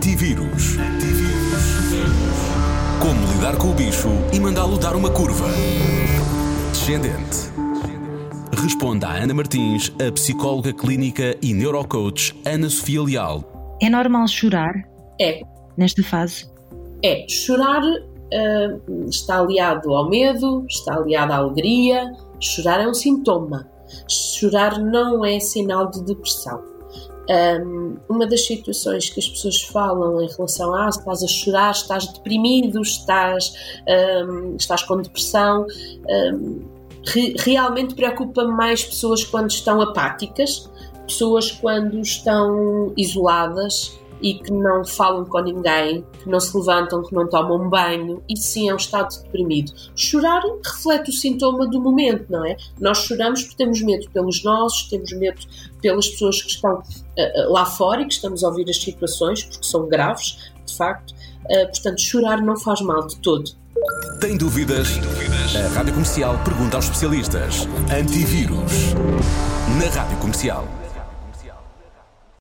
Antivírus. Como lidar com o bicho e mandá-lo dar uma curva. Descendente. Responda a Ana Martins, a psicóloga clínica e neurocoach Ana Sofia Leal. É normal chorar É, nesta fase? é. Chorar ah, está aliado ao medo, está aliado à alegria. Chorar é um sintoma. Chorar não é sinal de depressão. Um, uma das situações que as pessoas falam em relação a ah, estás a chorar, estás deprimido, estás, um, estás com depressão, um, re- realmente preocupa mais pessoas quando estão apáticas, pessoas quando estão isoladas e que não falam com ninguém, que não se levantam, que não tomam um banho, isso sim é um estado deprimido. Chorar reflete o sintoma do momento, não é? Nós choramos porque temos medo pelos nossos, temos medo pelas pessoas que estão eh, lá fora e que estamos a ouvir as situações, porque são graves, de facto. Eh, portanto, chorar não faz mal de todo. Tem dúvidas? A Rádio Comercial pergunta aos especialistas. Antivírus. Na Rádio Comercial.